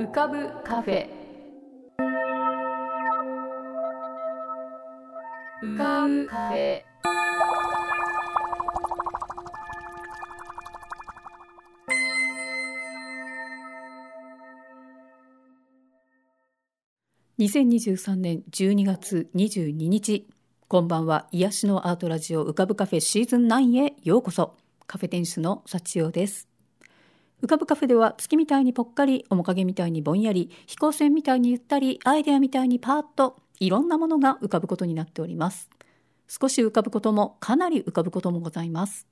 浮かぶカフェ。浮かぶカフェ。2023年12月22日こんばんは。癒しのアートラジオ浮かぶカフェシーズン9へようこそ。カフェ店主の幸代です。浮かぶカフェでは月みたいにぽっかり面影みたいにぼんやり飛行船みたいにゆったりアイデアみたいにパーッといろんなものが浮かぶことになっております。少し浮かぶこともかなり浮かぶこともございます。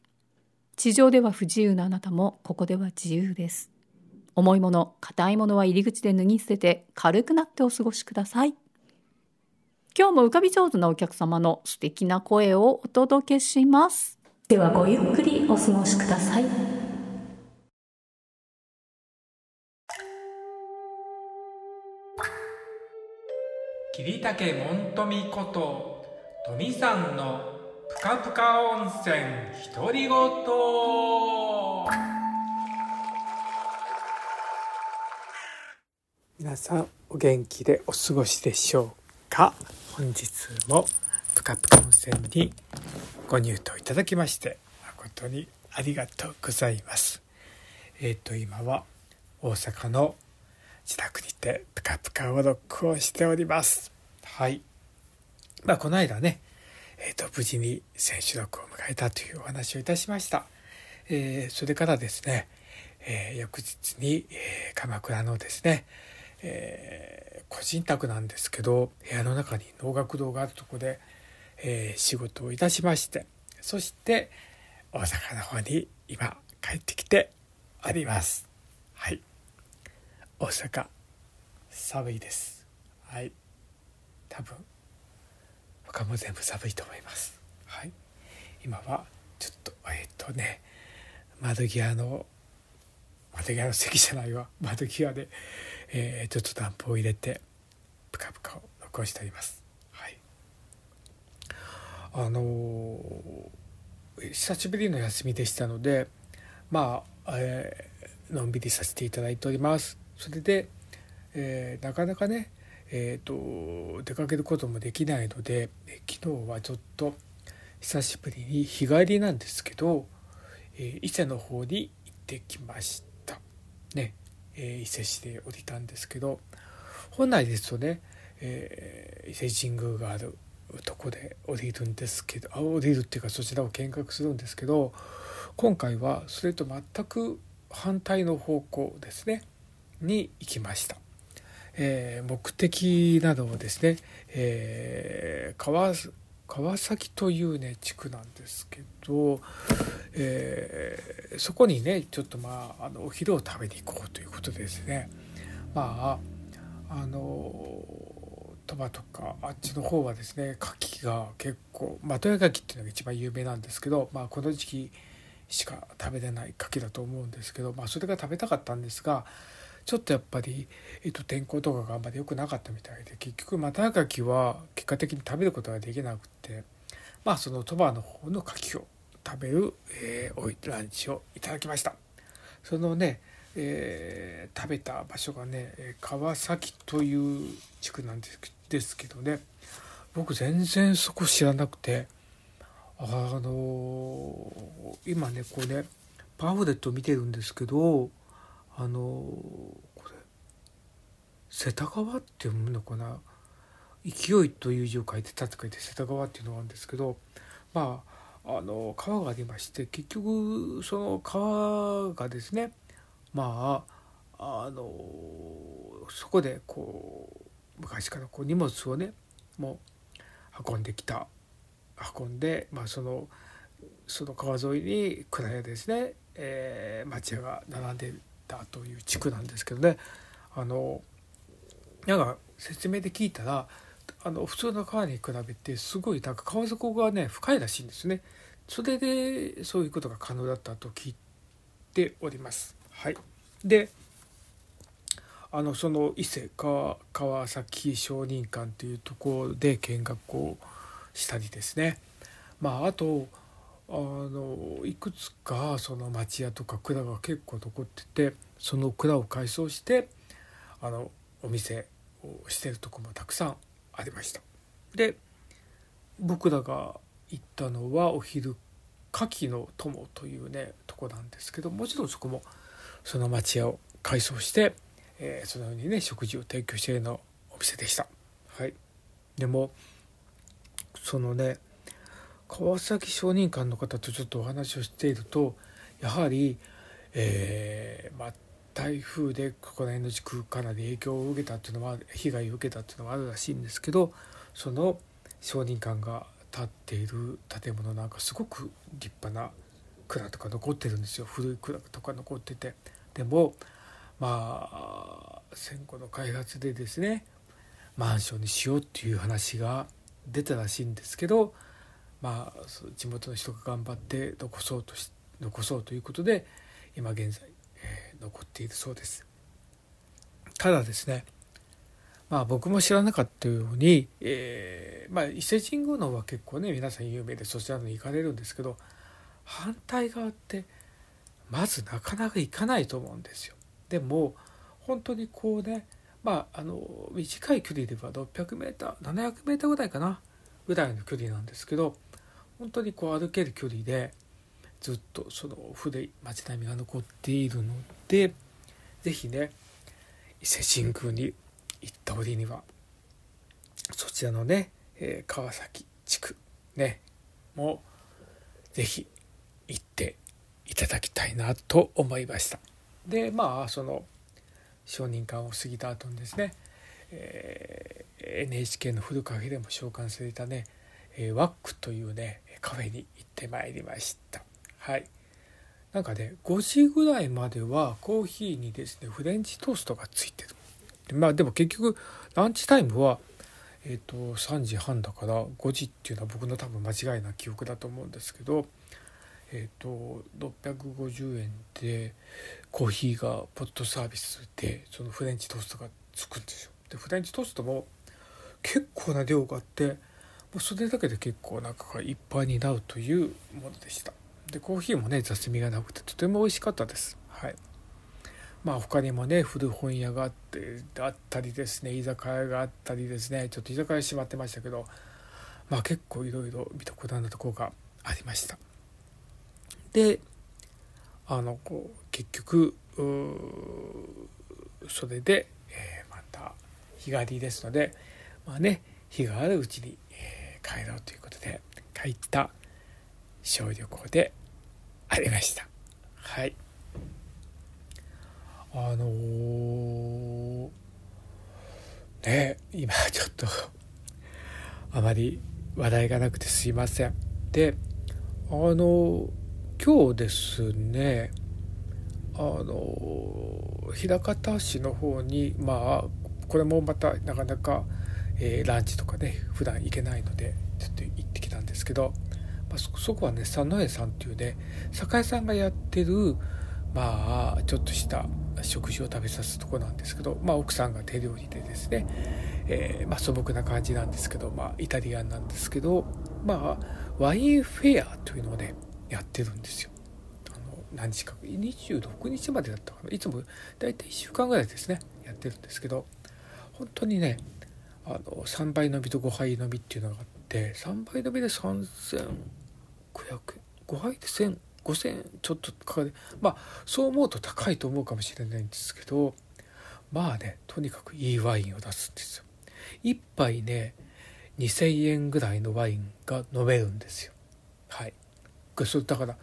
地上では不自由なあなたもここでは自由です。重いもの硬いものは入り口で脱ぎ捨てて軽くなってお過ごしください。今日も浮かび上手なお客様の素敵な声をお届けします。ではごゆっくりお過ごしください。桐竹門富こと富さんのぷかぷか温泉独り言。皆さんお元気でお過ごしでしょうか？本日もぷかぷか温泉にご入湯いただきまして誠にありがとうございます。えっ、ー、と今は大阪の自宅にてぷかぷかを録音しております。はい。まあこの間ねえーと、無事に選手録を迎えたというお話をいたしました、えー、それからですね、えー、翌日に、えー、鎌倉のですね、え個人宅なんですけど部屋の中に能楽堂があるとこで、え仕事をいたしましてそして大阪の方に今帰ってきております。はい大阪寒いです。はい。多分他も全部寒いと思います。はい。今はちょっとえっとね窓際の窓際の席じゃないわ。窓際で、えー、ちょっと暖房を入れてプカプカを録音しております。はい。あのー、久しぶりの休みでしたのでまあ、えー、のんびりさせていただいております。それで、えー、なかなかねえーと、出かけることもできないので昨日はちょっと久しぶりに日帰りなんですけど、えー、伊勢の方に行ってきました。ね、え、伊勢市で降りたんですけど本来ですとね、えー、伊勢神宮があるとこで降りるんですけどあ降りるっていうかそちらを見学するんですけど今回はそれと全く反対の方向ですね。に行きました。えー、目的などをですね、えー、川川崎というね地区なんですけど、えー、そこにねちょっとまああのお昼を食べに行こうということでですねまああの鳥羽とかあっちの方はですね牡蠣が結構的屋牡蠣っていうのが一番有名なんですけど、まあ、この時期しか食べれない牡蠣だと思うんですけど、まあ、それが食べたかったんですがちょっとやっぱり、えっと、天候とかがあんまり良くなかったみたいで結局マタガキは結果的に食べることができなくてまあその鳥羽の方の牡蠣を食べる、えー、ランチをいただきました。そのね、えー、食べた場所がね川崎という地区なんですですけどね僕全然そこ知らなくてあのー、今ねこうねパンフレット見てるんですけどあのこれ世田川って読むのかな？勢いという字を書いて「た」って書いて世田川っていうのがあるんですけどまああの川がありまして結局その川がですねまああのそこでこう昔からこう荷物をねもう運んできた。運んで、まあ、そのその川沿いに蔵屋ですね、えー、町屋が並んでたという地区なんですけどねあのなんか説明で聞いたらあの普通の川に比べてすごいなんか川底がね深いらしいんですね。それでそういうことが可能だったと聞いております。はい、であのその伊勢川崎商人館というところで見学をしたりですねまああとあのいくつかその町屋とか蔵が結構残っててその蔵を改装してあのお店をしてるとこもたくさんありました。で僕らが行ったのはお昼牡蠣の友というねとこなんですけどもちろんそこもその町屋を改装して、えー、そのようにね食事を提供しているのお店でした。はい。でもそのね川崎商人館の方とちょっとお話をしているとやはり、えーまあ、台風でここら辺の地区かなり影響を受けたっていうのは被害を受けたっていうのはあるらしいんですけどその商人館が建っている建物なんかすごく立派な蔵とか残ってるんですよ。古い蔵とか残ってて。でもまあ戦後の開発でですねマンションにしようっていう話が出たらしいんですけどまあ地元の人が頑張って残そうとし残そうということで今現在えー、残っているそうですただですねまあ僕も知らなかったように、えー、まあ伊勢神宮の方は結構ね皆さん有名でそちらの行かれるんですけど反対側ってまずなかなか行かないと思うんですよ。でも本当にこうねまああの短い距離では 600m700m ぐらいかなぐらいの距離なんですけど本当にこう歩ける距離でずっとその古い町並みが残っているので是非ね伊勢神宮に行った折にはそちらのね、えー、川崎地区ねも是非行っていただきたいなと思いました。でまあその承認館を過ぎた後にですね、えー、NHK のフルカフェでも召喚されたね、えー、ワックというねカフェに行ってまいりました。はい。なんかね5時ぐらいまではコーヒーにですねフレンチトーストがついてる。まあでも結局ランチタイムはえっ、と3時半だから5時っていうのは僕の多分間違いな記憶だと思うんですけどえっ、ー、と650円でコーヒーがポットサービスでそのフレンチトーストがつくんですよ。でフレンチトーストも結構な量があってもうそれだけで結構中がいっぱいになるというものでした。でコーヒーもね雑味がなくてとても美味しかったです。はい。まあ他にもね古本屋があってあったりですね居酒屋があったりですねちょっと居酒屋閉まってましたけどまあ結構いろいろ見たことあるところがありました。であのこう結局それで、えー、また日帰りですのでまあね日があるうちに、えー、帰ろうということで帰った小旅行でありました。はい。あのー、ね今ちょっとあまり話題がなくてすいません。であの今日ですねあの枚方市の方にまあこれもまたなかなか、えー、ランチとかね普段行けないのでちょっと行ってきたんですけどまあ、そこはね佐野屋さんっていうね酒屋さんがやってるまあちょっとした食事を食べさすとこなんですけど、まあ、奥さんが手料理でですね、えー、まあ、素朴な感じなんですけど、まあ、イタリアンなんですけど、まあ、ワインフェアというのをねやってるんですよ。何日か26日までだったかないつも大体1週間ぐらいですねやってるんですけど本当にねあの3杯飲みと5杯飲みっていうのがあって3杯飲みで3500円5杯で1000 5000ちょっとかかる。まあそう思うと高いと思うかもしれないんですけどまあねとにかくいいワインを出すんですよ。1杯ね2000円ぐらいのワインが飲めるんですよ。はい。それだから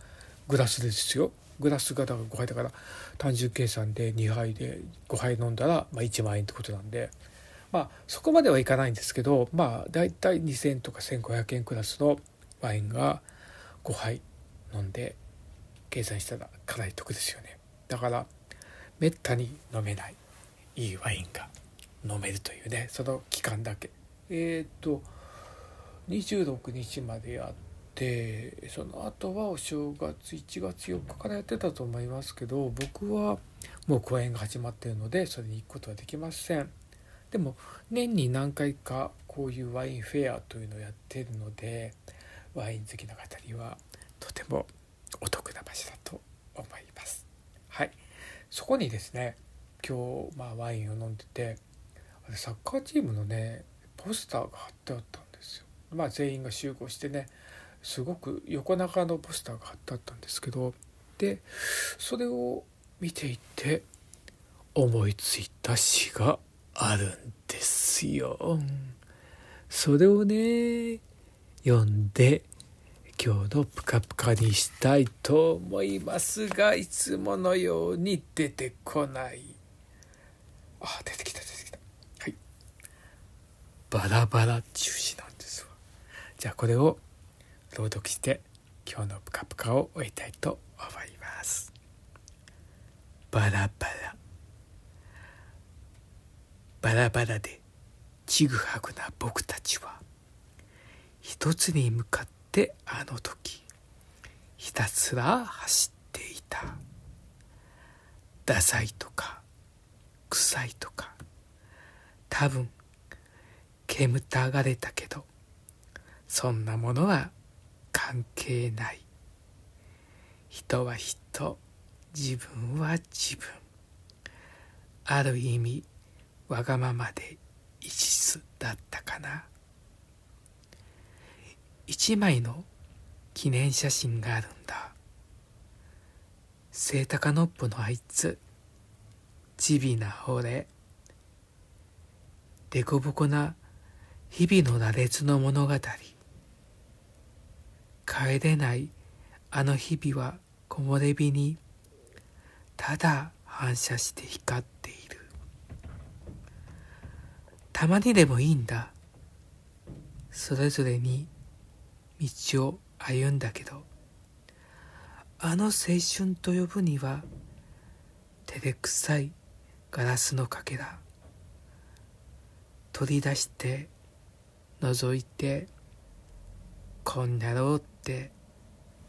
グラスですよ。グラスがだから5杯だから単純計算で2杯で5杯飲んだら、まあ、1万円ってことなんでまあそこまではいかないんですけどまあ大体2,000とか1,500円クラスのワインが5杯飲んで計算したらかなり得ですよね。だからめったに飲めないいいワインが飲めるというねその期間だけ。えっ、と26日までやってでその後はお正月1月4日からやってたと思いますけど僕はもう公演が始まっているのでそれに行くことはできませんでも年に何回かこういうワインフェアというのをやってるのでワイン好きな方にはとてもお得な場所だと思います。はい、そこにですね今日、まあ、ワインを飲んでてサッカーチームのねポスターが貼ってあったんですよ。まあ、全員が集合してねすごく横長のポスターが貼ってあったんですけどでそれを見ていて思いついた詩があるんですよ。それをね読んで今日のプカプカにしたいと思いますがいつものように出てこない。あ出てきた出てきた。はい。バラバラ中止なんですわ。じゃあこれを朗読して今日のプカプカを終えたいと思います。バラバラ。バラバラでちぐはぐな僕たちは一つに向かってあの時ひたすら走っていた。ダサいとか臭いとか多分煙たがれたけどそんなものは関係ない。人は人。自分は自分。ある意味わがままで一途だったかな。一枚の記念写真があるんだ。セイタカノッポのあいつ。ちびな俺でこぼこな日々の羅列の物語。帰れない。あの日々は木漏れ日にただ反射して光っている。たまにでもいいんだ。それぞれに道を歩んだけど。あの青春と呼ぶには照れくさいガラスのかけら。取り出して覗いてこんなろうって。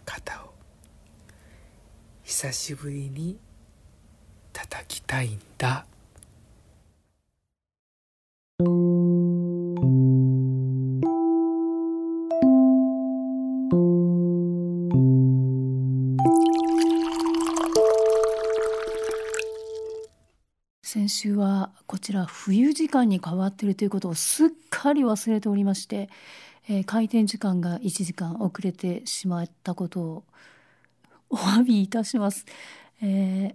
肩を。久しぶりに叩きたいんだ。先週はこちら冬時間に変わっているということをすっかり忘れておりまして、えー開店時間が1時間遅れてしまったことを お詫びいたします。えー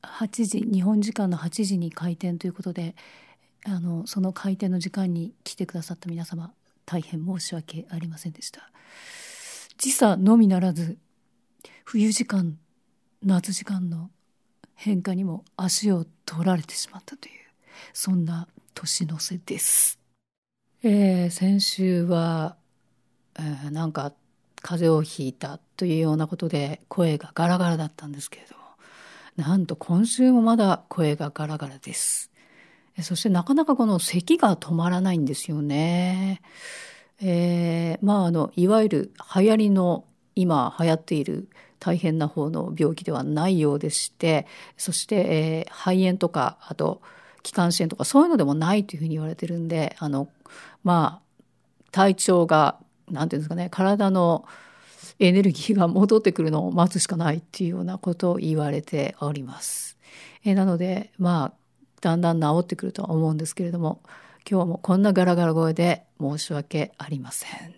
8時日本時間の8時に開店ということであのその開店の時間に来てくださった皆様大変申し訳ありませんでした。時差のみならず冬時間夏時間の変化にも足を取られてしまったというそんな年の瀬です。えー先週は、えーなんか風邪をひいたというようなことで声がガラガラだったんですけれどもなんと今週もまだ声がガラガラです。そしてなかなかこの咳が止まらないんですよね。えーまああのいわゆる流行りの今流行っている大変な方の病気ではないようでしてそして、えー肺炎とかあと気管支炎とかそういうのでもないというふうに言われてるんであのまあ体調がなんていうんですかね体のエネルギーが戻ってくるのを待つしかないっていうようなことを言われております。えなのでまあだんだん治ってくるとは思うんですけれども今日もこんなガラガラ声で申し訳ありません。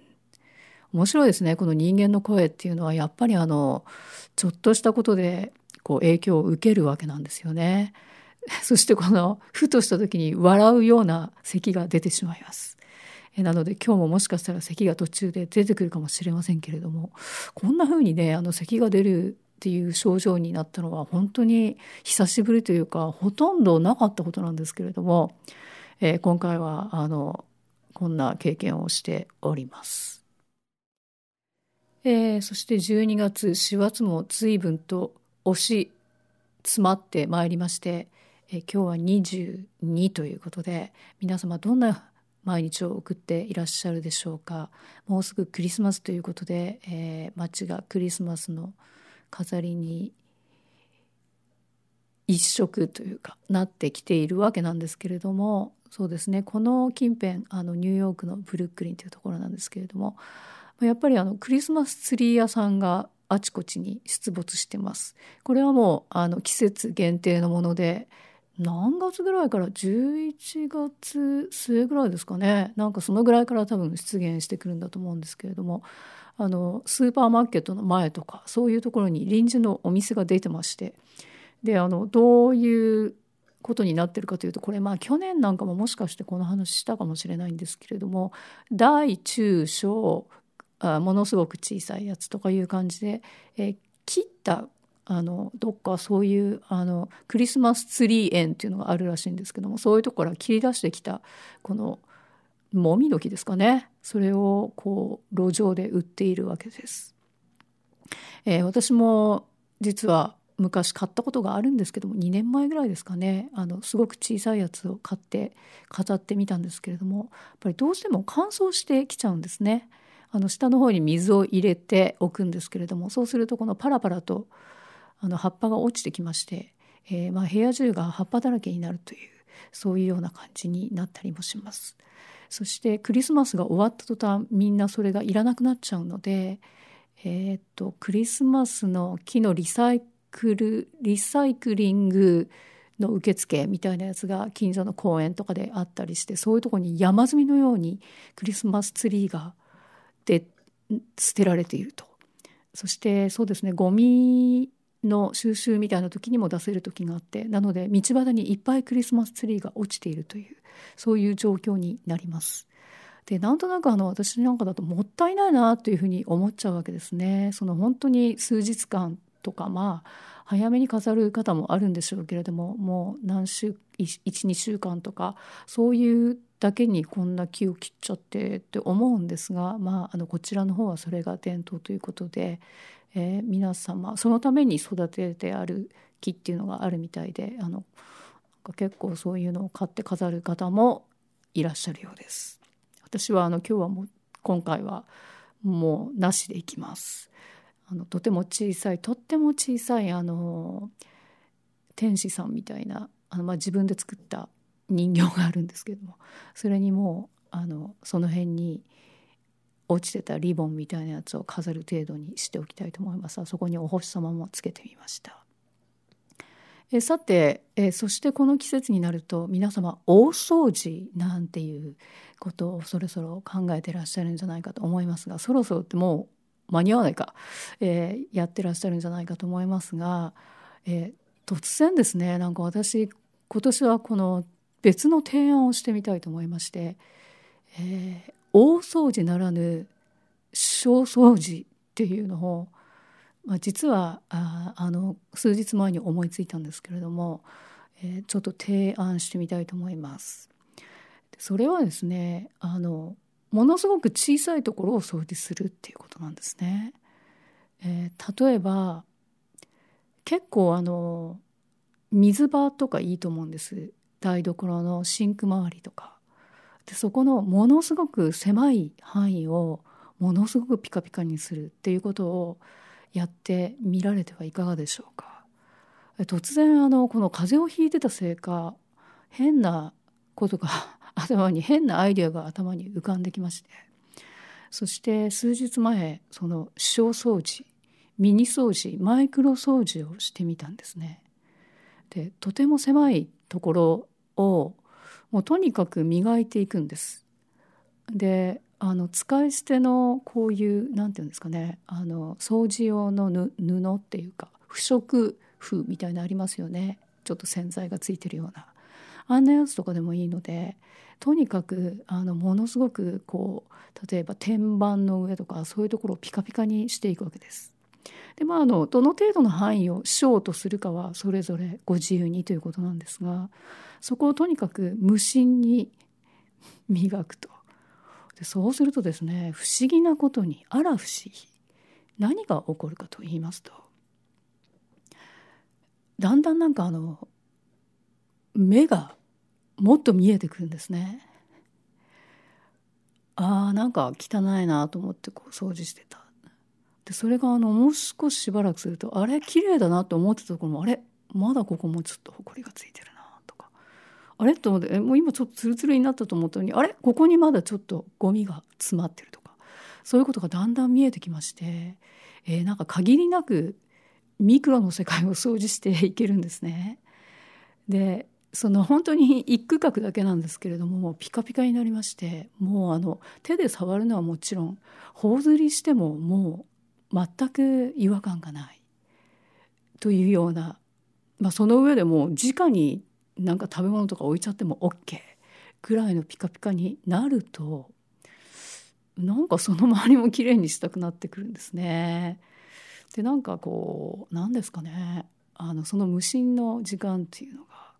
面白いですねこの人間の声っていうのはやっぱりあのちょっとしたことでこう影響を受けるわけなんですよね。そしてこのふとした時に笑うような咳が出てしまいます。えなので今日ももしかしたら咳が途中で出てくるかもしれませんけれどもこんな風にねあの咳が出るっていう症状になったのは本当に久しぶりというかほとんどなかったことなんですけれども、えー今回はあのこんな経験をしております。えーそして12月4月も随分と押し詰まってまいりまして、え今日は22ということで皆様どんな毎日を送っていらっしゃるでしょうか？もうすぐクリスマスということで、えー街がクリスマスの飾りに一色というかなってきているわけなんですけれどもそうですねこの近辺あのニューヨークのブルックリンというところなんですけれどもやっぱりあのクリスマスツリー屋さんがあちこちに出没してます。これはもうあの季節限定のもので何月ぐらいから？11月末ぐらいですかね。なんかそのぐらいから多分出現してくるんだと思うんですけれども。あのスーパーマーケットの前とかそういうところに臨時のお店が出てまして。であのどういうことになってるかというとこれまあ去年なんかももしかしてこの話したかもしれないんですけれども大中小あものすごく小さいやつとかいう感じで、えー、切ったあのどっかそういうあのクリスマスツリー園っていうのがあるらしいんですけどもそういうとこから切り出してきたこのもみの木ですかねそれをこう路上で売っているわけです。えー、私も実は昔買ったことがあるんですけども2年前ぐらいですかねあのすごく小さいやつを買って飾ってみたんですけれどもやっぱりどうしても乾燥してきちゃうんですね。あの下の方に水を入れておくんですけれどもそうするとこのパラパラとあの葉っぱが落ちてきまして、えー、まあ部屋中が葉っぱだらけになるというそういうような感じになったりもします。そしてクリスマスが終わった途端みんなそれがいらなくなっちゃうので、えー、っとクリスマスの木のリサイクルリサイクリングの受付みたいなやつが近所の公園とかであったりしてそういうとこに山積みのようにクリスマスツリーがで捨てられているとそしてそうですねゴミの収集みたいな時にも出せる時があってなので道端にいっぱいクリスマスツリーが落ちているというそういう状況になります。でなんとなくあの私なんかだともったいないなというふうに思っちゃうわけですね。その本当に数日間とかまあ早めに飾る方もあるんでしょうけれどももう何週12週間とかそういうだけにこんな木を切っちゃってって思うんですが、まあ、あのこちらの方はそれが伝統ということで、えー、皆様そのために育ててある木っていうのがあるみたいであの結構そういうのを買って飾る方もいらっしゃるようです。私はあの今日はもう今回はもうなしでいきます。あのとても小さいとっても小さいあの天使さんみたいなあの、まあ、自分で作った人形があるんですけどもそれにもうあのその辺に落ちてたリボンみたいなやつを飾る程度にしておきたいと思います。そこにお星様もつけてみました。えさてえそしてこの季節になると皆様大掃除なんていうことをそろそろ考えてらっしゃるんじゃないかと思いますがそろそろってもう間に合わないか、えー、やってらっしゃるんじゃないかと思いますが、えー、突然ですねなんか私今年はこの別の提案をしてみたいと思いまして、えー、大掃除ならぬ小掃除っていうのを、まあ、実はああの数日前に思いついたんですけれども、えー、ちょっと提案してみたいと思います。それはですねあのものすごく小さいところを掃除するっていうことなんですね。えー、例えば結構あの水場とかいいと思うんです台所のシンク周りとかでそこのものすごく狭い範囲をものすごくピカピカにするっていうことをやってみられてはいかがでしょうか？突然あのこの風邪をひいてたせいか変なことが 頭に変なアイデアが頭に浮かんできましてそして数日前その小掃除ミニ掃除マイクロ掃除をしてみたんですね。でとても狭いところをもうとにかく磨いていくんです。であの使い捨てのこういう何て言うんですかねあの掃除用の布っていうか不織布みたいなありますよねちょっと洗剤がついてるようなあんなやつとかでもいいのでとにかくあのものすごくこう例えば天板の上とかそういうところをピカピカにしていくわけです。でまあ、あのどの程度の範囲をショートするかはそれぞれご自由にということなんですがそこをとにかく無心に磨くとでそうするとですね不思議なことにあら不思議何が起こるかと言いますとだんだんなんかあの目がもっと見えてくるんですね。ああなんか汚いなと思ってこう掃除してたでそれがあのもう少ししばらくするとあれ綺麗だなと思ってたところもあれまだここもちょっとほこりがついてるなとかあれ？と思ってもう今ちょっとツルツルになったと思ったのにあれ？ここにまだちょっとゴミが詰まってるとかそういうことがだんだん見えてきまして、えー、なんか限りなくミクロの世界を掃除していけるんですね。でその本当に一区画だけなんですけれどももうピカピカになりましてもうあの手で触るのはもちろん頬ずりしてももう全く違和感がないというような、まあ、その上でも直になんか食べ物とか置いちゃっても OK ぐらいのピカピカになるとなんかその周りも綺麗にしたくなってくるんですね。でなんかこう何ですかねあのその無心の時間っていうのが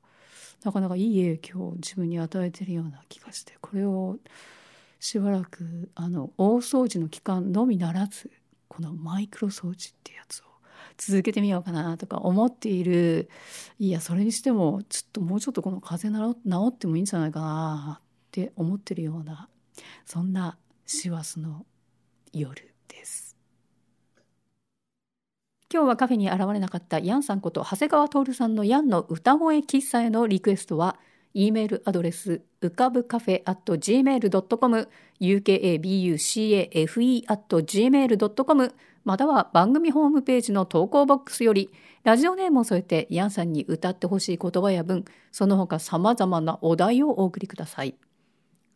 なかなかいい影響を自分に与えてるような気がしてこれをしばらくあの大掃除の期間のみならずこのマイクロ掃除ってやつを続けてみようかなとか思っているいやそれにしてもちょっともうちょっとこの風邪治ってもいいんじゃないかなって思ってるようなそんな師走の夜です。今日はカフェに現れなかったヤンさんこと長谷川徹さんのヤンの歌声喫茶へのリクエストは E メールアドレスうかぶカフェ at gmail.com ukabucafe at gmail.com または番組ホームページの投稿ボックスよりラジオネームを添えてヤンさんに歌ってほしい言葉や文その他様々なお題をお送りください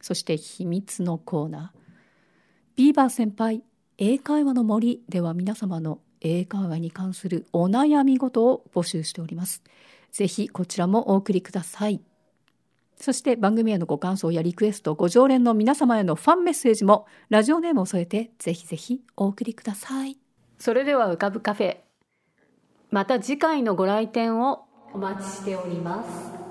そして秘密のコーナービーバー先輩英会話の森では皆様の英会話に関するお悩み事を募集しております。ぜひこちらもお送りください。そして番組へのご感想やリクエスト、ご常連の皆様へのファンメッセージもラジオネームを添えてぜひぜひお送りください。それでは浮かぶカフェ。また次回のご来店をお待ちしております。